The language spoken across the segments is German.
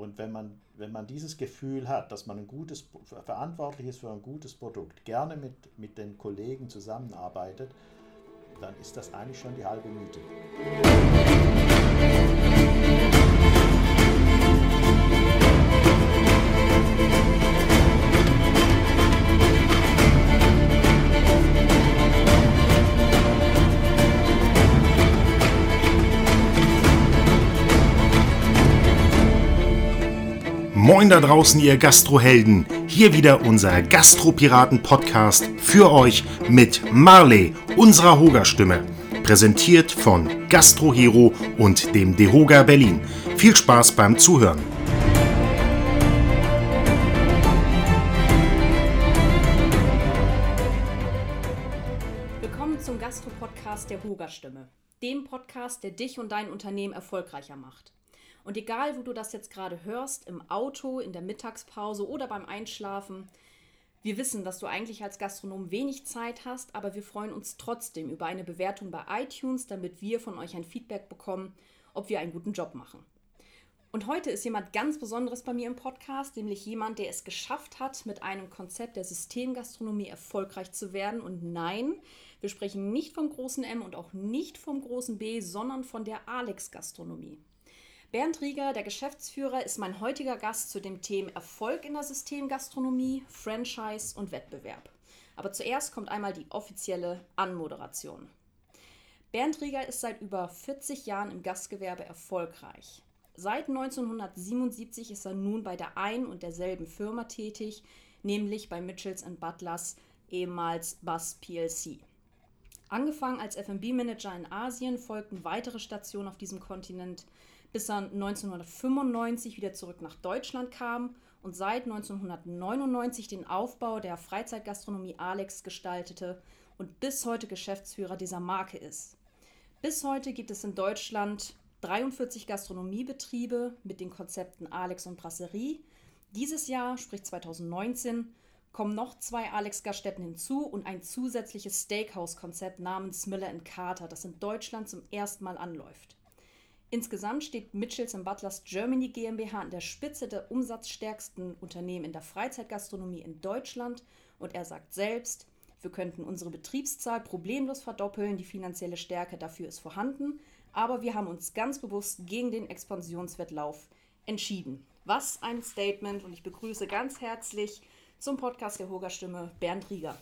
Und wenn man, wenn man dieses Gefühl hat, dass man ein gutes, verantwortlich ist für ein gutes Produkt, gerne mit, mit den Kollegen zusammenarbeitet, dann ist das eigentlich schon die halbe Miete. Moin da draußen, ihr Gastrohelden. Hier wieder unser Gastropiraten-Podcast für euch mit Marley, unserer Hoga-Stimme. Präsentiert von Gastrohero und dem Dehoga Berlin. Viel Spaß beim Zuhören. Willkommen zum Gastro-Podcast der Hoga-Stimme. Dem Podcast, der dich und dein Unternehmen erfolgreicher macht. Und egal, wo du das jetzt gerade hörst, im Auto, in der Mittagspause oder beim Einschlafen, wir wissen, dass du eigentlich als Gastronom wenig Zeit hast, aber wir freuen uns trotzdem über eine Bewertung bei iTunes, damit wir von euch ein Feedback bekommen, ob wir einen guten Job machen. Und heute ist jemand ganz Besonderes bei mir im Podcast, nämlich jemand, der es geschafft hat, mit einem Konzept der Systemgastronomie erfolgreich zu werden. Und nein, wir sprechen nicht vom großen M und auch nicht vom großen B, sondern von der Alex-Gastronomie. Bernd Rieger, der Geschäftsführer, ist mein heutiger Gast zu dem Thema Erfolg in der Systemgastronomie, Franchise und Wettbewerb. Aber zuerst kommt einmal die offizielle Anmoderation. Bernd Rieger ist seit über 40 Jahren im Gastgewerbe erfolgreich. Seit 1977 ist er nun bei der ein und derselben Firma tätig, nämlich bei Mitchells Butlers, ehemals Bus PLC. Angefangen als FB-Manager in Asien folgten weitere Stationen auf diesem Kontinent, bis er 1995 wieder zurück nach Deutschland kam und seit 1999 den Aufbau der Freizeitgastronomie Alex gestaltete und bis heute Geschäftsführer dieser Marke ist. Bis heute gibt es in Deutschland 43 Gastronomiebetriebe mit den Konzepten Alex und Brasserie. Dieses Jahr, sprich 2019, kommen noch zwei Alex-Gaststätten hinzu und ein zusätzliches Steakhouse-Konzept namens Miller Carter, das in Deutschland zum ersten Mal anläuft. Insgesamt steht Mitchells Butlers Germany GmbH an der Spitze der umsatzstärksten Unternehmen in der Freizeitgastronomie in Deutschland und er sagt selbst, wir könnten unsere Betriebszahl problemlos verdoppeln, die finanzielle Stärke dafür ist vorhanden, aber wir haben uns ganz bewusst gegen den Expansionswettlauf entschieden. Was ein Statement und ich begrüße ganz herzlich zum Podcast der Hoger Stimme Bernd Rieger.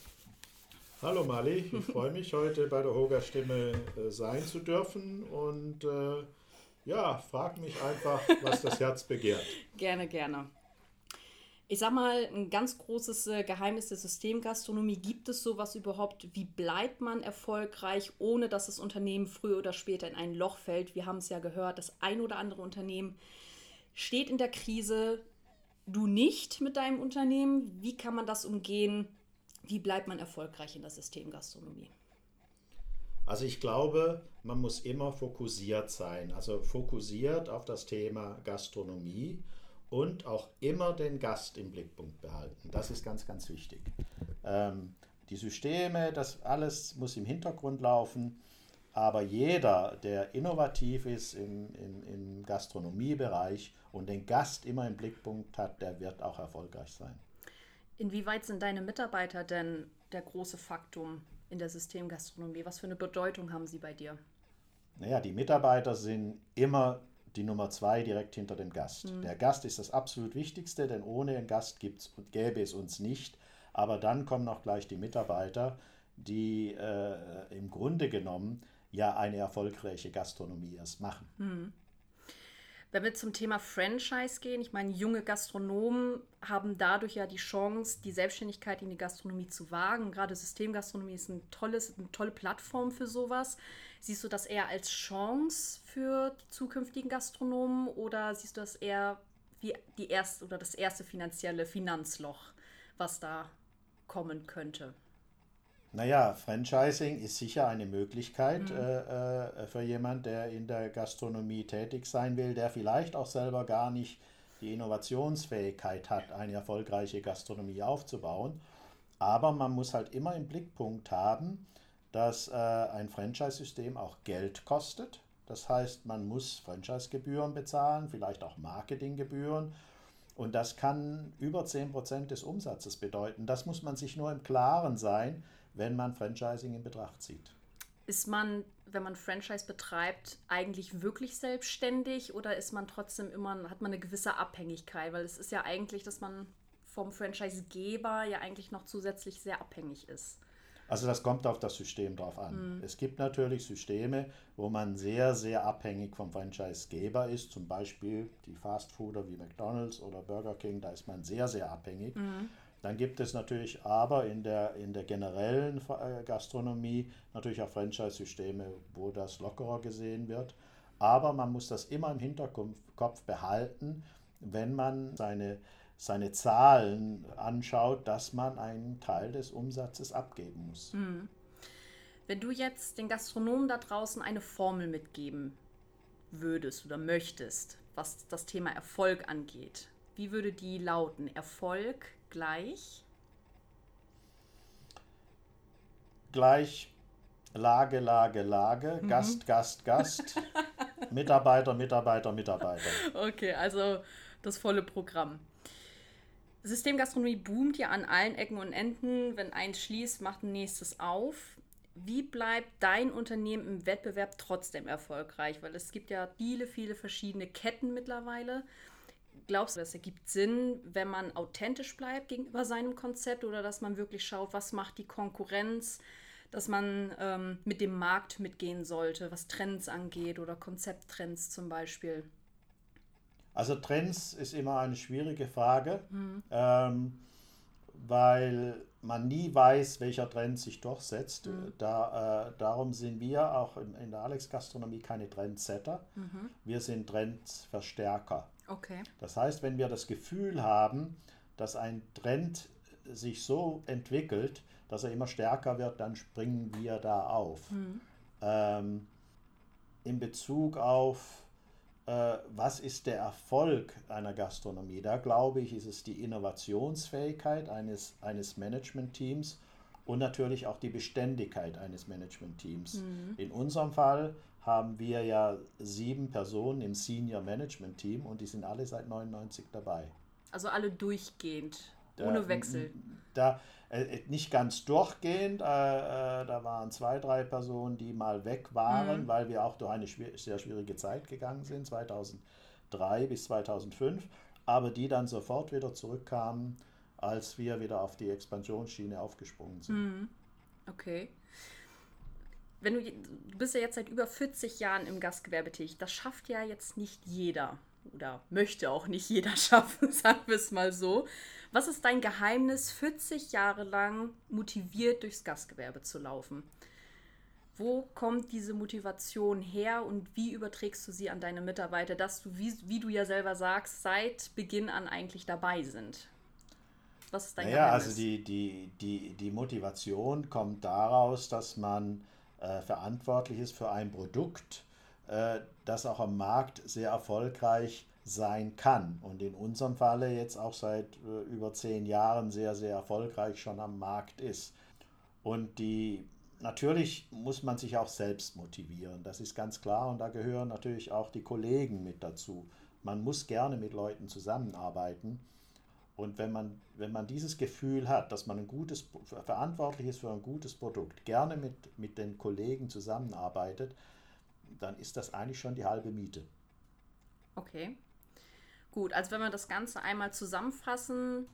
Hallo Mali, ich freue mich heute bei der Hoger Stimme äh, sein zu dürfen und äh, ja, frag mich einfach, was das Herz begehrt. gerne, gerne. Ich sag mal, ein ganz großes äh, Geheimnis der Systemgastronomie. Gibt es sowas überhaupt? Wie bleibt man erfolgreich, ohne dass das Unternehmen früher oder später in ein Loch fällt? Wir haben es ja gehört, das ein oder andere Unternehmen steht in der Krise. Du nicht mit deinem Unternehmen. Wie kann man das umgehen? Wie bleibt man erfolgreich in der Systemgastronomie? Also ich glaube, man muss immer fokussiert sein, also fokussiert auf das Thema Gastronomie und auch immer den Gast im Blickpunkt behalten. Das ist ganz, ganz wichtig. Ähm, die Systeme, das alles muss im Hintergrund laufen, aber jeder, der innovativ ist im, im, im Gastronomiebereich und den Gast immer im Blickpunkt hat, der wird auch erfolgreich sein. Inwieweit sind deine Mitarbeiter denn der große Faktum in der Systemgastronomie? Was für eine Bedeutung haben sie bei dir? Naja, die Mitarbeiter sind immer die Nummer zwei direkt hinter dem Gast. Mhm. Der Gast ist das absolut Wichtigste, denn ohne einen Gast gibt's, gäbe es uns nicht. Aber dann kommen auch gleich die Mitarbeiter, die äh, im Grunde genommen ja eine erfolgreiche Gastronomie erst machen. Mhm. Wenn wir zum Thema Franchise gehen, ich meine, junge Gastronomen haben dadurch ja die Chance, die Selbstständigkeit in die Gastronomie zu wagen. Gerade Systemgastronomie ist ein tolles, eine tolle Plattform für sowas. Siehst du das eher als Chance für die zukünftigen Gastronomen oder siehst du das eher wie die erste oder das erste finanzielle Finanzloch, was da kommen könnte? Naja, Franchising ist sicher eine Möglichkeit mhm. äh, äh, für jemanden, der in der Gastronomie tätig sein will, der vielleicht auch selber gar nicht die Innovationsfähigkeit hat, eine erfolgreiche Gastronomie aufzubauen. Aber man muss halt immer im Blickpunkt haben, dass äh, ein Franchise-System auch Geld kostet. Das heißt, man muss Franchise-Gebühren bezahlen, vielleicht auch Marketinggebühren. Und das kann über 10% des Umsatzes bedeuten. Das muss man sich nur im Klaren sein, wenn man Franchising in Betracht zieht. Ist man, wenn man Franchise betreibt, eigentlich wirklich selbstständig oder ist man trotzdem immer, hat man eine gewisse Abhängigkeit? Weil es ist ja eigentlich, dass man vom Franchisegeber ja eigentlich noch zusätzlich sehr abhängig ist. Also das kommt auf das System drauf an. Mhm. Es gibt natürlich Systeme, wo man sehr, sehr abhängig vom Franchisegeber ist. Zum Beispiel die Fastfooder wie McDonald's oder Burger King, da ist man sehr, sehr abhängig. Mhm. Dann gibt es natürlich aber in der, in der generellen äh, Gastronomie natürlich auch Franchise-Systeme, wo das lockerer gesehen wird. Aber man muss das immer im Hinterkopf behalten, wenn man seine seine Zahlen anschaut, dass man einen Teil des Umsatzes abgeben muss. Hm. Wenn du jetzt den Gastronomen da draußen eine Formel mitgeben würdest oder möchtest, was das Thema Erfolg angeht, wie würde die lauten? Erfolg gleich? Gleich Lage, Lage, Lage, mhm. Gast, Gast, Gast, Mitarbeiter, Mitarbeiter, Mitarbeiter. Okay, also das volle Programm. Systemgastronomie boomt ja an allen Ecken und Enden. Wenn eins schließt, macht ein nächstes auf. Wie bleibt dein Unternehmen im Wettbewerb trotzdem erfolgreich? Weil es gibt ja viele, viele verschiedene Ketten mittlerweile. Glaubst du, das ergibt Sinn, wenn man authentisch bleibt gegenüber seinem Konzept oder dass man wirklich schaut, was macht die Konkurrenz, dass man ähm, mit dem Markt mitgehen sollte, was Trends angeht oder Konzepttrends zum Beispiel? Also Trends ist immer eine schwierige Frage, mhm. ähm, weil man nie weiß, welcher Trend sich durchsetzt. Mhm. Da, äh, darum sind wir auch in, in der Alex-Gastronomie keine Trendsetter. Mhm. Wir sind Trendverstärker. Okay. Das heißt, wenn wir das Gefühl haben, dass ein Trend sich so entwickelt, dass er immer stärker wird, dann springen wir da auf. Mhm. Ähm, in Bezug auf äh, was ist der Erfolg einer Gastronomie? Da glaube ich, ist es die Innovationsfähigkeit eines, eines Management-Teams und natürlich auch die Beständigkeit eines Management-Teams. Mhm. In unserem Fall haben wir ja sieben Personen im Senior Management Team und die sind alle seit 99 dabei. Also alle durchgehend, da, ohne Wechsel. Da, äh, äh, nicht ganz durchgehend. Äh, äh, da waren zwei, drei Personen, die mal weg waren, mhm. weil wir auch durch eine schwier sehr schwierige Zeit gegangen sind, 2003 bis 2005, aber die dann sofort wieder zurückkamen, als wir wieder auf die Expansionsschiene aufgesprungen sind. Mhm. Okay. Wenn du, du bist ja jetzt seit über 40 Jahren im Gastgewerbe tätig, das schafft ja jetzt nicht jeder oder möchte auch nicht jeder schaffen, sagen wir es mal so. Was ist dein Geheimnis, 40 Jahre lang motiviert durchs Gastgewerbe zu laufen? Wo kommt diese Motivation her und wie überträgst du sie an deine Mitarbeiter, dass du, wie, wie du ja selber sagst, seit Beginn an eigentlich dabei sind? Was ist dein naja, Geheimnis? also die, die, die, die Motivation kommt daraus, dass man äh, verantwortlich ist für ein Produkt, äh, das auch am Markt sehr erfolgreich sein kann und in unserem Falle jetzt auch seit äh, über zehn Jahren sehr, sehr erfolgreich schon am Markt ist. Und die natürlich muss man sich auch selbst motivieren, das ist ganz klar und da gehören natürlich auch die Kollegen mit dazu. Man muss gerne mit Leuten zusammenarbeiten. Und wenn man, wenn man dieses Gefühl hat, dass man ein gutes, verantwortlich ist für ein gutes Produkt, gerne mit, mit den Kollegen zusammenarbeitet, dann ist das eigentlich schon die halbe Miete. Okay. Gut, also wenn wir das Ganze einmal zusammenfassen,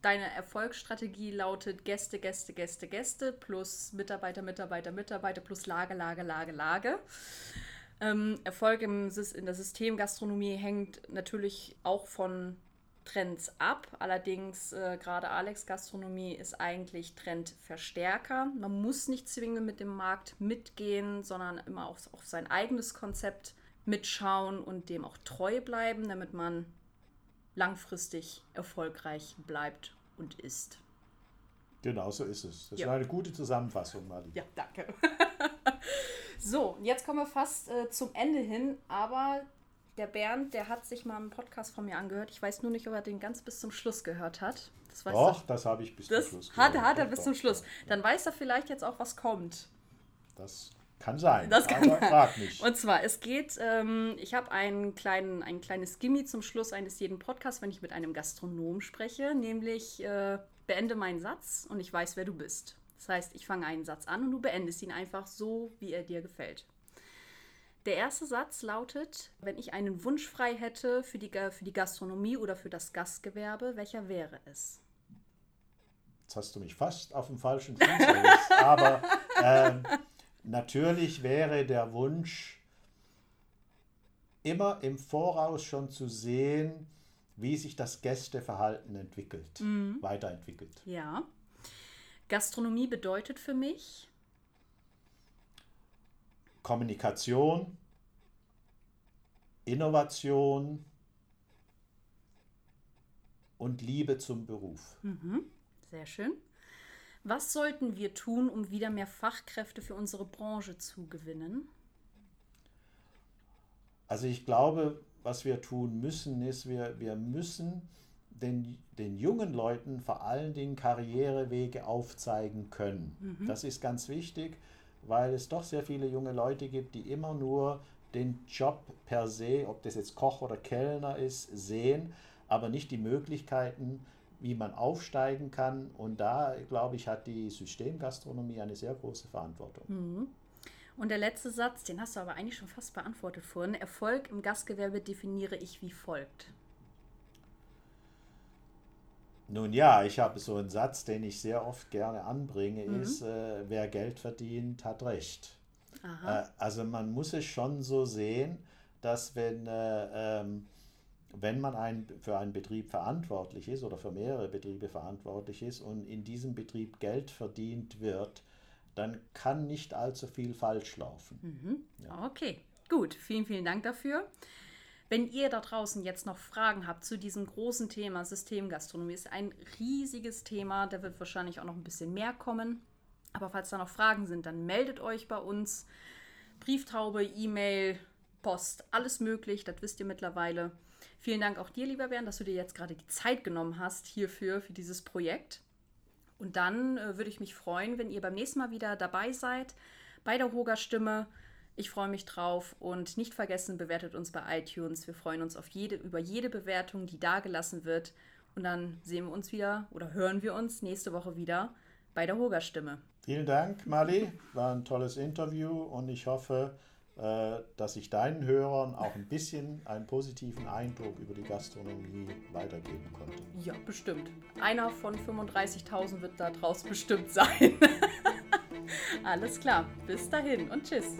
deine Erfolgsstrategie lautet Gäste, Gäste, Gäste, Gäste plus Mitarbeiter, Mitarbeiter, Mitarbeiter plus Lage, Lage, Lage, Lage. Ähm, Erfolg im, in der Systemgastronomie hängt natürlich auch von Trends ab. Allerdings äh, gerade Alex Gastronomie ist eigentlich Trendverstärker. Man muss nicht zwingend mit dem Markt mitgehen, sondern immer auf, auf sein eigenes Konzept mitschauen und dem auch treu bleiben, damit man langfristig erfolgreich bleibt und ist. Genau so ist es. Das ja. war eine gute Zusammenfassung, Mali. Ja, danke. so, jetzt kommen wir fast äh, zum Ende hin, aber der Bernd, der hat sich mal einen Podcast von mir angehört. Ich weiß nur nicht, ob er den ganz bis zum Schluss gehört hat. Das Doch, du. das habe ich bis zum Schluss gehört. Hat, hat er bis zum Schluss. Dann weiß er vielleicht jetzt auch, was kommt. Das Kann sein. Das kann aber frag mich. Und zwar, es geht, ähm, ich habe einen kleinen, ein kleines Gimmi zum Schluss eines jeden Podcasts, wenn ich mit einem Gastronom spreche, nämlich äh, beende meinen Satz und ich weiß, wer du bist. Das heißt, ich fange einen Satz an und du beendest ihn einfach so, wie er dir gefällt. Der erste Satz lautet, wenn ich einen Wunsch frei hätte für die, für die Gastronomie oder für das Gastgewerbe, welcher wäre es? Jetzt hast du mich fast auf dem falschen Fuß erwischt, aber ähm, natürlich wäre der Wunsch, immer im Voraus schon zu sehen, wie sich das Gästeverhalten entwickelt, weiterentwickelt. Ja. Gastronomie bedeutet für mich, Kommunikation, Innovation und Liebe zum Beruf. sehr schön, was sollten wir tun, um wieder mehr Fachkräfte für unsere Branche zu gewinnen? Also ich glaube, was wir tun müssen, ist, wir, wir müssen den, den jungen Leuten vor allen Dingen Karrierewege aufzeigen können. Das ist ganz wichtig, weil es doch sehr viele junge Leute gibt, die immer nur den Job per se, ob das jetzt Koch oder Kellner ist, sehen, aber nicht die Möglichkeiten, wie man aufsteigen kann. Und da, glaube ich, hat die Systemgastronomie eine sehr große Verantwortung. Und der letzte Satz, den hast du aber eigentlich schon fast beantwortet vorhin. Erfolg im Gastgewerbe definiere ich wie folgt. Nun ja, ich habe so einen Satz, den ich sehr oft gerne anbringe, ist, äh, wer Geld verdient, hat Recht. Äh, also man muss es schon so sehen, dass wenn, äh, ähm, wenn man ein, für einen Betrieb verantwortlich ist oder für mehrere Betriebe verantwortlich ist und in diesem Betrieb Geld verdient wird, dann kann nicht allzu viel falsch laufen. Okay, gut. Vielen, vielen Dank dafür. Wenn ihr da draußen jetzt noch Fragen habt zu diesem großen Thema Systemgastronomie, ist ein riesiges Thema, da wird wahrscheinlich auch noch ein bisschen mehr kommen. Aber falls da noch Fragen sind, dann meldet euch bei uns. Brieftaube, E-Mail, Post, alles möglich, das wisst ihr mittlerweile. Vielen Dank auch dir, lieber Bernd, dass du dir jetzt gerade die Zeit genommen hast hierfür, für dieses Projekt. Und dann äh, würde ich mich freuen, wenn ihr beim nächsten Mal wieder dabei seid bei der Hoga Stimme. Ich freue mich drauf und nicht vergessen, bewertet uns bei iTunes. Wir freuen uns auf jede, über jede Bewertung, die da gelassen wird. Und dann sehen wir uns wieder oder hören wir uns nächste Woche wieder bei der Hoga Stimme. Vielen Dank, Mali. War ein tolles Interview und ich hoffe, äh, dass ich deinen Hörern auch ein bisschen einen positiven Eindruck über die Gastronomie weitergeben konnte. Ja, bestimmt. Einer von 35.000 wird da draus bestimmt sein. Alles klar, bis dahin und tschüss.